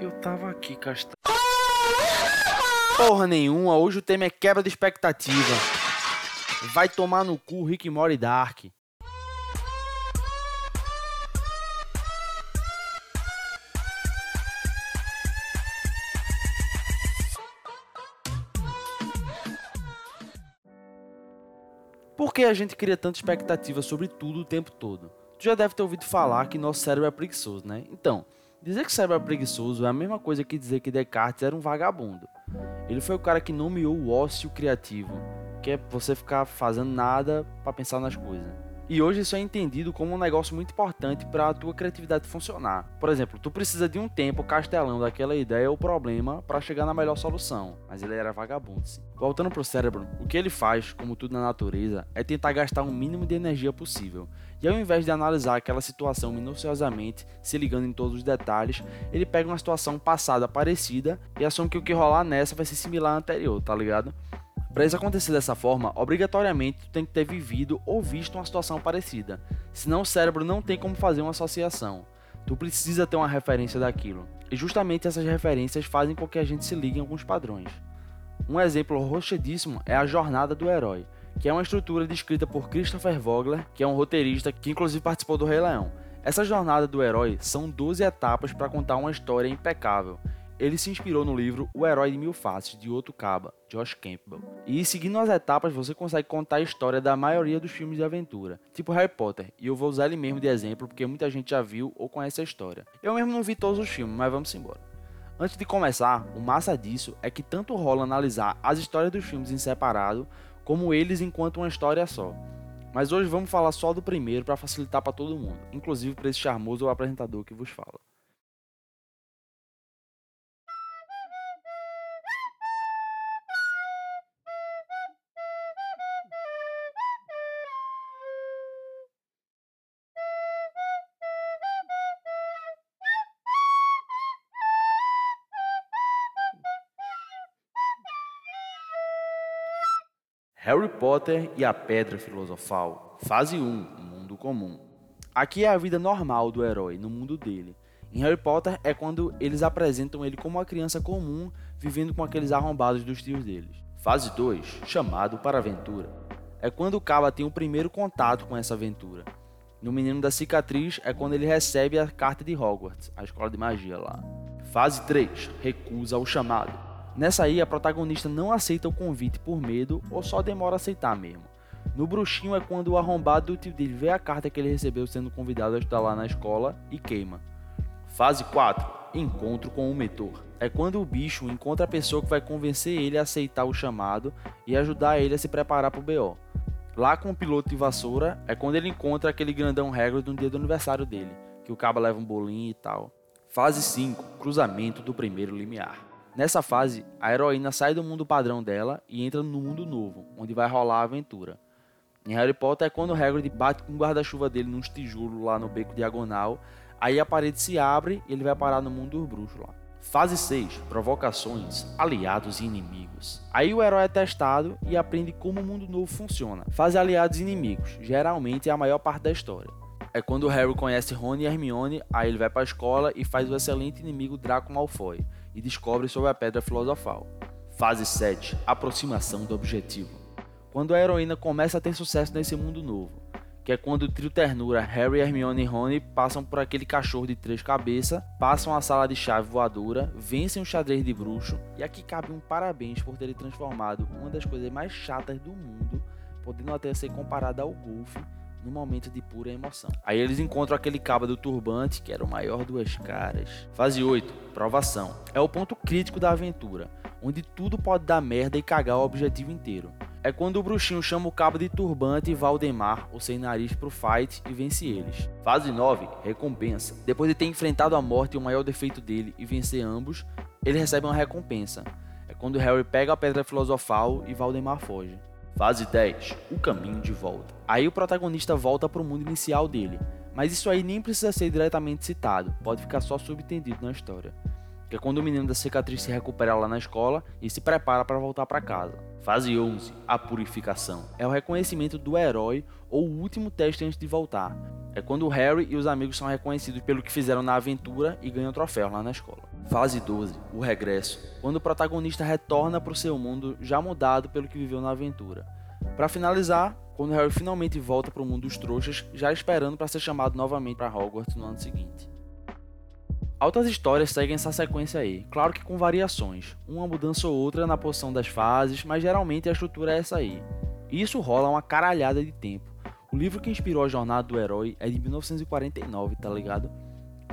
Eu tava aqui, Castanho. Porra nenhuma, hoje o tema é quebra de expectativa. Vai tomar no cu Rick Mori Dark. Por que a gente cria tanta expectativa sobre tudo o tempo todo? Tu já deve ter ouvido falar que nosso cérebro é preguiçoso, né? Então, dizer que cérebro é preguiçoso é a mesma coisa que dizer que Descartes era um vagabundo. Ele foi o cara que nomeou o ócio criativo, que é você ficar fazendo nada para pensar nas coisas. E hoje isso é entendido como um negócio muito importante para a tua criatividade funcionar. Por exemplo, tu precisa de um tempo castelão daquela ideia ou problema para chegar na melhor solução, mas ele era vagabundo. Sim. Voltando pro cérebro, o que ele faz, como tudo na natureza, é tentar gastar o mínimo de energia possível. E ao invés de analisar aquela situação minuciosamente, se ligando em todos os detalhes, ele pega uma situação passada parecida e assume que o que rolar nessa vai ser similar à anterior, tá ligado? Para isso acontecer dessa forma, obrigatoriamente tu tem que ter vivido ou visto uma situação parecida. Senão o cérebro não tem como fazer uma associação. Tu precisa ter uma referência daquilo. E justamente essas referências fazem com que a gente se ligue em alguns padrões. Um exemplo rochedíssimo é a jornada do herói, que é uma estrutura descrita por Christopher Vogler, que é um roteirista que inclusive participou do Rei Leão. Essa jornada do herói são 12 etapas para contar uma história impecável, ele se inspirou no livro O Herói de Mil Faces, de Otto Kaba, Josh Campbell. E seguindo as etapas, você consegue contar a história da maioria dos filmes de aventura, tipo Harry Potter, e eu vou usar ele mesmo de exemplo porque muita gente já viu ou conhece a história. Eu mesmo não vi todos os filmes, mas vamos embora. Antes de começar, o massa disso é que tanto rola analisar as histórias dos filmes em separado, como eles enquanto uma história só. Mas hoje vamos falar só do primeiro para facilitar para todo mundo, inclusive para esse charmoso apresentador que vos fala. Harry Potter e a Pedra Filosofal, fase 1, Mundo Comum. Aqui é a vida normal do herói, no mundo dele. Em Harry Potter é quando eles apresentam ele como uma criança comum, vivendo com aqueles arrombados dos tios deles. Fase 2, chamado para aventura. É quando o Caba tem o primeiro contato com essa aventura. No Menino da Cicatriz é quando ele recebe a carta de Hogwarts, a escola de magia lá. Fase 3, recusa o chamado. Nessa aí, a protagonista não aceita o convite por medo ou só demora a aceitar mesmo. No bruxinho é quando o arrombado do tio dele vê a carta que ele recebeu sendo convidado a estudar lá na escola e queima. Fase 4. Encontro com o mentor. É quando o bicho encontra a pessoa que vai convencer ele a aceitar o chamado e ajudar ele a se preparar para o BO. Lá com o piloto de vassoura é quando ele encontra aquele grandão Hagrid no dia do aniversário dele, que o cabo leva um bolinho e tal. Fase 5. Cruzamento do primeiro limiar. Nessa fase, a heroína sai do mundo padrão dela e entra no mundo novo, onde vai rolar a aventura. Em Harry Potter é quando o Hagrid bate com o guarda-chuva dele nos tijolos lá no beco diagonal, aí a parede se abre e ele vai parar no mundo dos bruxos lá. Fase 6, provocações, aliados e inimigos. Aí o herói é testado e aprende como o mundo novo funciona. Fase aliados e inimigos, geralmente é a maior parte da história. É quando Harry conhece Rony e Hermione, aí ele vai para a escola e faz o excelente inimigo Draco Malfoy e descobre sobre a Pedra Filosofal. Fase 7 Aproximação do objetivo. Quando a heroína começa a ter sucesso nesse mundo novo, que é quando o trio ternura Harry, Hermione e Rony passam por aquele cachorro de três cabeças, passam a sala de chave voadora, vencem o xadrez de bruxo, e aqui cabe um parabéns por terem transformado uma das coisas mais chatas do mundo, podendo até ser comparada ao golfe, no momento de pura emoção. Aí eles encontram aquele cabo do turbante, que era o maior duas caras. Fase 8, provação. É o ponto crítico da aventura, onde tudo pode dar merda e cagar o objetivo inteiro. É quando o bruxinho chama o cabo de turbante e Valdemar, o sem nariz, pro fight e vence eles. Fase 9, recompensa. Depois de ter enfrentado a morte e o maior defeito dele e vencer ambos, ele recebe uma recompensa. É quando Harry pega a pedra filosofal e Valdemar foge. Fase 10 O caminho de volta. Aí o protagonista volta para o mundo inicial dele, mas isso aí nem precisa ser diretamente citado, pode ficar só subentendido na história. Que é quando o menino da cicatriz se recupera lá na escola e se prepara para voltar para casa. Fase 11 A purificação. É o reconhecimento do herói ou o último teste antes de voltar. É quando o Harry e os amigos são reconhecidos pelo que fizeram na aventura e ganham troféu lá na escola. Fase 12, o regresso, quando o protagonista retorna para o seu mundo já mudado pelo que viveu na aventura. Para finalizar, quando Harry finalmente volta para o mundo dos trouxas, já esperando para ser chamado novamente para Hogwarts no ano seguinte. Outras histórias seguem essa sequência aí, claro que com variações, uma mudança ou outra na posição das fases, mas geralmente a estrutura é essa aí. E isso rola uma caralhada de tempo. O livro que inspirou a jornada do herói é de 1949, tá ligado?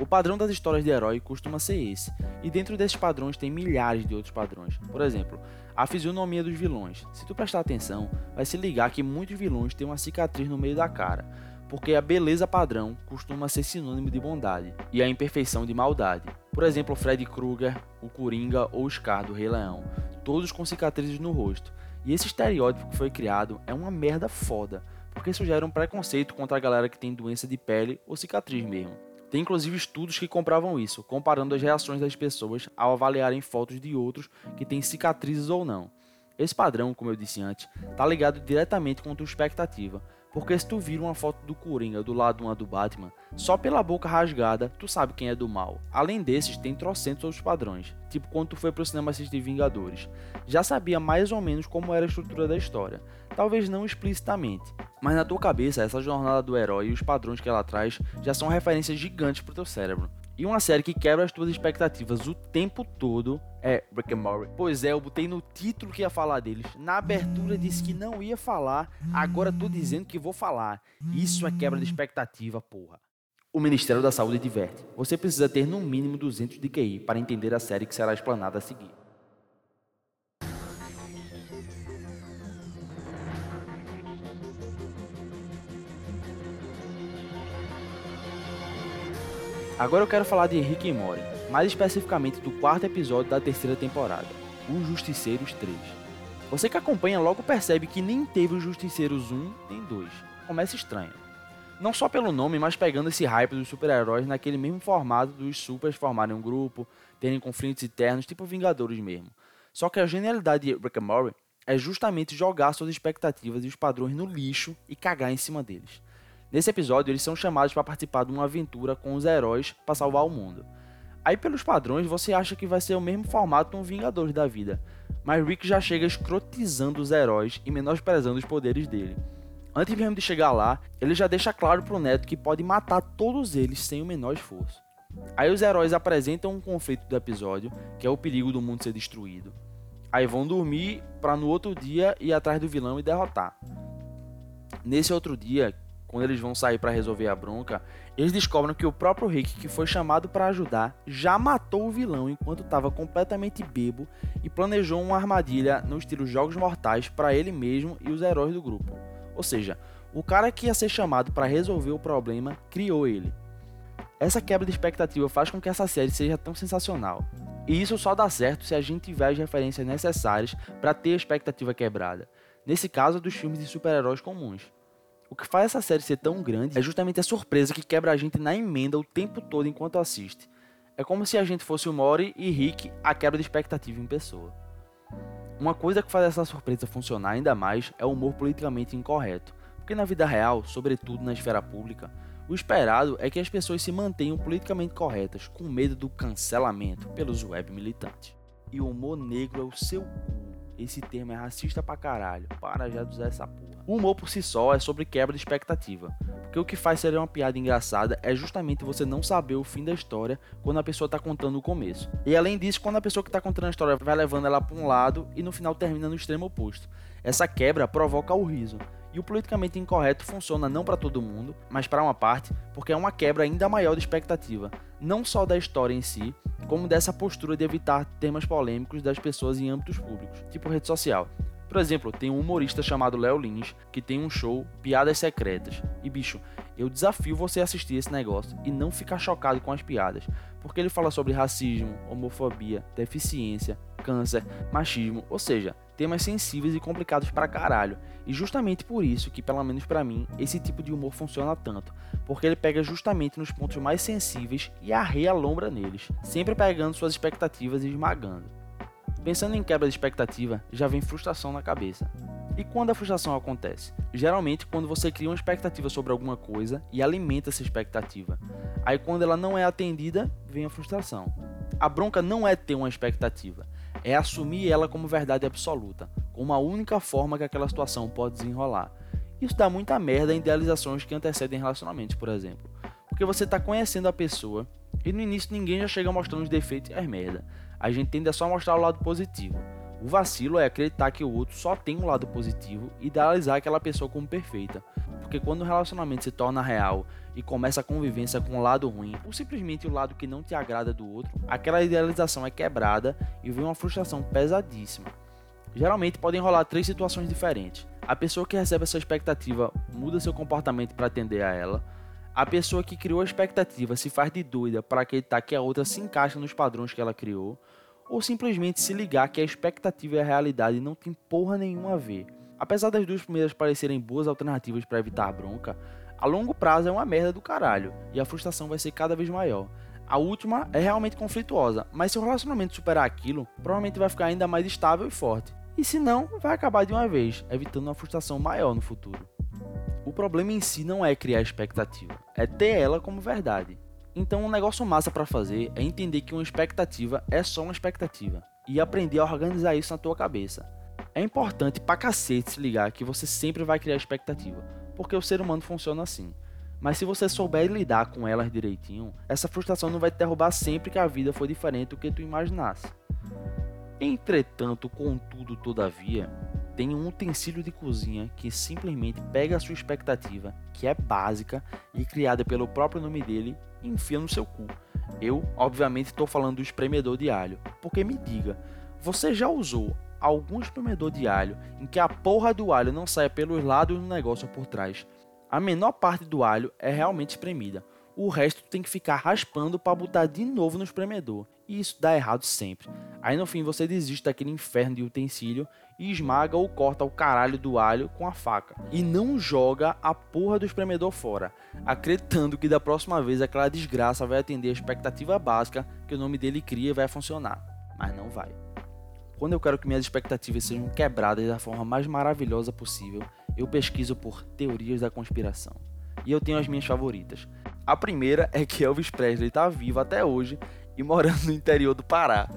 O padrão das histórias de herói costuma ser esse, e dentro desses padrões tem milhares de outros padrões. Por exemplo, a fisionomia dos vilões. Se tu prestar atenção, vai se ligar que muitos vilões têm uma cicatriz no meio da cara, porque a beleza padrão costuma ser sinônimo de bondade e a imperfeição de maldade. Por exemplo, Freddy Krueger, o Coringa ou o Scar do Rei Leão, todos com cicatrizes no rosto. E esse estereótipo que foi criado é uma merda foda, porque isso gera um preconceito contra a galera que tem doença de pele ou cicatriz mesmo. Tem inclusive estudos que comprovam isso, comparando as reações das pessoas ao avaliarem fotos de outros que têm cicatrizes ou não. Esse padrão, como eu disse antes, está ligado diretamente com a tua expectativa, porque se tu vira uma foto do Coringa do lado de uma do Batman, só pela boca rasgada, tu sabe quem é do mal. Além desses, tem trocentos outros padrões, tipo quando tu foi pro cinema assistir Vingadores. Já sabia mais ou menos como era a estrutura da história, talvez não explicitamente, mas na tua cabeça essa jornada do herói e os padrões que ela traz já são referências gigantes pro teu cérebro. E uma série que quebra as tuas expectativas o tempo todo é Rick and Morty. Pois é, eu botei no título que ia falar deles. Na abertura disse que não ia falar, agora tô dizendo que vou falar. Isso é quebra de expectativa, porra. O Ministério da Saúde diverte. Você precisa ter no mínimo 200 de QI para entender a série que será explanada a seguir. Agora eu quero falar de Rick e Morty, mais especificamente do quarto episódio da terceira temporada, Os Justiceiros 3. Você que acompanha logo percebe que nem teve os Justiceiros 1 nem 2. Começa estranho. Não só pelo nome, mas pegando esse hype dos super-heróis naquele mesmo formato dos supers formarem um grupo, terem conflitos internos, tipo Vingadores mesmo. Só que a genialidade de Rick and Morty é justamente jogar suas expectativas e os padrões no lixo e cagar em cima deles. Nesse episódio, eles são chamados para participar de uma aventura com os heróis para salvar o mundo. Aí, pelos padrões, você acha que vai ser o mesmo formato um Vingadores da vida, mas Rick já chega escrotizando os heróis e menosprezando os poderes dele. Antes mesmo de chegar lá, ele já deixa claro pro Neto que pode matar todos eles sem o menor esforço. Aí os heróis apresentam um conflito do episódio, que é o perigo do mundo ser destruído. Aí vão dormir para no outro dia ir atrás do vilão e derrotar. Nesse outro dia, quando eles vão sair para resolver a bronca, eles descobrem que o próprio Rick, que foi chamado para ajudar, já matou o vilão enquanto estava completamente bebo e planejou uma armadilha no estilo Jogos Mortais para ele mesmo e os heróis do grupo. Ou seja, o cara que ia ser chamado para resolver o problema criou ele. Essa quebra de expectativa faz com que essa série seja tão sensacional. E isso só dá certo se a gente tiver as referências necessárias para ter a expectativa quebrada. Nesse caso, dos filmes de super-heróis comuns. O que faz essa série ser tão grande é justamente a surpresa que quebra a gente na emenda o tempo todo enquanto assiste. É como se a gente fosse o Mori e Rick a quebra de expectativa em pessoa. Uma coisa que faz essa surpresa funcionar ainda mais é o humor politicamente incorreto, porque na vida real, sobretudo na esfera pública, o esperado é que as pessoas se mantenham politicamente corretas, com medo do cancelamento pelos web militantes. E o humor negro é o seu cu. Esse termo é racista pra caralho. Para já de usar essa porra. O humor por si só é sobre quebra de expectativa, porque o que faz ser uma piada engraçada é justamente você não saber o fim da história quando a pessoa está contando o começo. E além disso, quando a pessoa que está contando a história vai levando ela para um lado e no final termina no extremo oposto. Essa quebra provoca o riso. E o politicamente incorreto funciona não para todo mundo, mas para uma parte, porque é uma quebra ainda maior de expectativa, não só da história em si, como dessa postura de evitar temas polêmicos das pessoas em âmbitos públicos, tipo rede social. Por exemplo, tem um humorista chamado Léo Lins que tem um show Piadas Secretas. E bicho, eu desafio você a assistir esse negócio e não ficar chocado com as piadas, porque ele fala sobre racismo, homofobia, deficiência, câncer, machismo, ou seja, temas sensíveis e complicados pra caralho. E justamente por isso que, pelo menos para mim, esse tipo de humor funciona tanto, porque ele pega justamente nos pontos mais sensíveis e arreia a lombra neles, sempre pegando suas expectativas e esmagando. Pensando em quebra de expectativa, já vem frustração na cabeça. E quando a frustração acontece? Geralmente quando você cria uma expectativa sobre alguma coisa e alimenta essa expectativa. Aí quando ela não é atendida, vem a frustração. A bronca não é ter uma expectativa, é assumir ela como verdade absoluta, como a única forma que aquela situação pode desenrolar. Isso dá muita merda em idealizações que antecedem relacionamentos, por exemplo. Porque você está conhecendo a pessoa e no início ninguém já chega mostrando os defeitos e as merda. A gente tende a só mostrar o lado positivo. O vacilo é acreditar que o outro só tem um lado positivo e idealizar aquela pessoa como perfeita. Porque quando o relacionamento se torna real e começa a convivência com o lado ruim, ou simplesmente o lado que não te agrada do outro, aquela idealização é quebrada e vem uma frustração pesadíssima. Geralmente podem rolar três situações diferentes. A pessoa que recebe essa expectativa muda seu comportamento para atender a ela. A pessoa que criou a expectativa se faz de doida para acreditar que a outra se encaixa nos padrões que ela criou, ou simplesmente se ligar que a expectativa e a realidade não tem porra nenhuma a ver. Apesar das duas primeiras parecerem boas alternativas para evitar bronca, a longo prazo é uma merda do caralho e a frustração vai ser cada vez maior. A última é realmente conflituosa, mas se o relacionamento superar aquilo, provavelmente vai ficar ainda mais estável e forte. E se não, vai acabar de uma vez, evitando uma frustração maior no futuro. O problema em si não é criar expectativa, é ter ela como verdade. Então, um negócio massa para fazer é entender que uma expectativa é só uma expectativa e aprender a organizar isso na tua cabeça. É importante pra cacete se ligar que você sempre vai criar expectativa, porque o ser humano funciona assim. Mas se você souber lidar com elas direitinho, essa frustração não vai te derrubar sempre que a vida for diferente do que tu imaginasse. Entretanto, contudo, todavia, tem um utensílio de cozinha que simplesmente pega a sua expectativa, que é básica e criada pelo próprio nome dele, enfia no seu cu. Eu, obviamente, estou falando do espremedor de alho. Porque me diga, você já usou algum espremedor de alho em que a porra do alho não saia pelos lados do negócio por trás? A menor parte do alho é realmente espremida. O resto tem que ficar raspando para botar de novo no espremedor e isso dá errado sempre. Aí no fim você desiste daquele inferno de utensílio e esmaga ou corta o caralho do alho com a faca. E não joga a porra do espremedor fora, acreditando que da próxima vez aquela desgraça vai atender a expectativa básica que o nome dele cria e vai funcionar. Mas não vai. Quando eu quero que minhas expectativas sejam quebradas da forma mais maravilhosa possível, eu pesquiso por teorias da conspiração. E eu tenho as minhas favoritas. A primeira é que Elvis Presley está vivo até hoje e morando no interior do Pará.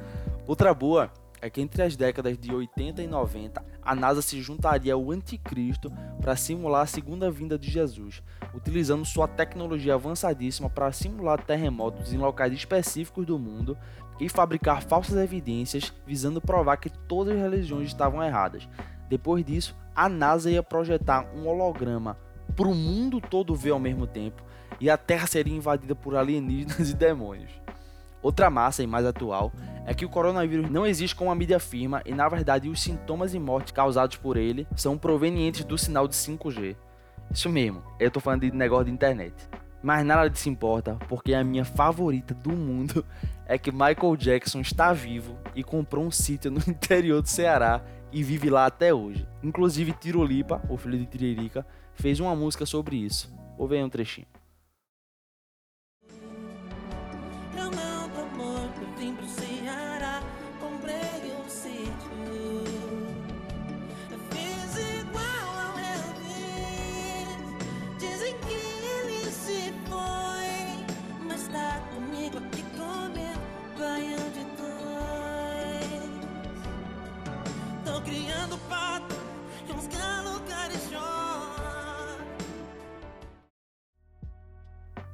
Outra boa é que entre as décadas de 80 e 90, a NASA se juntaria ao anticristo para simular a segunda vinda de Jesus, utilizando sua tecnologia avançadíssima para simular terremotos em locais específicos do mundo e fabricar falsas evidências visando provar que todas as religiões estavam erradas. Depois disso, a NASA ia projetar um holograma para o mundo todo ver ao mesmo tempo e a Terra seria invadida por alienígenas e demônios. Outra massa e mais atual é que o coronavírus não existe como a mídia afirma e na verdade os sintomas e mortes causados por ele são provenientes do sinal de 5G. Isso mesmo, eu tô falando de negócio de internet. Mas nada disso importa, porque a minha favorita do mundo é que Michael Jackson está vivo e comprou um sítio no interior do Ceará e vive lá até hoje. Inclusive Tirolipa, o filho de Tiririca, fez uma música sobre isso. Ouve aí um trechinho.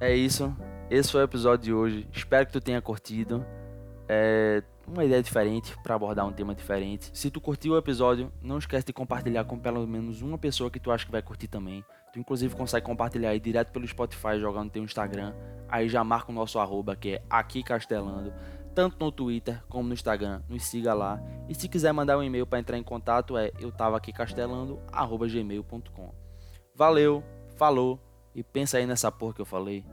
É isso. Esse foi o episódio de hoje. Espero que tu tenha curtido. É uma ideia diferente para abordar um tema diferente. Se tu curtiu o episódio, não esquece de compartilhar com pelo menos uma pessoa que tu acha que vai curtir também. Tu inclusive consegue compartilhar aí direto pelo Spotify, jogando no teu Instagram. Aí já marca o nosso arroba que é aqui castelando, tanto no Twitter como no Instagram. Nos siga lá. E se quiser mandar um e-mail para entrar em contato é eu tava aqui castelando@gmail.com. Valeu, falou e pensa aí nessa porra que eu falei.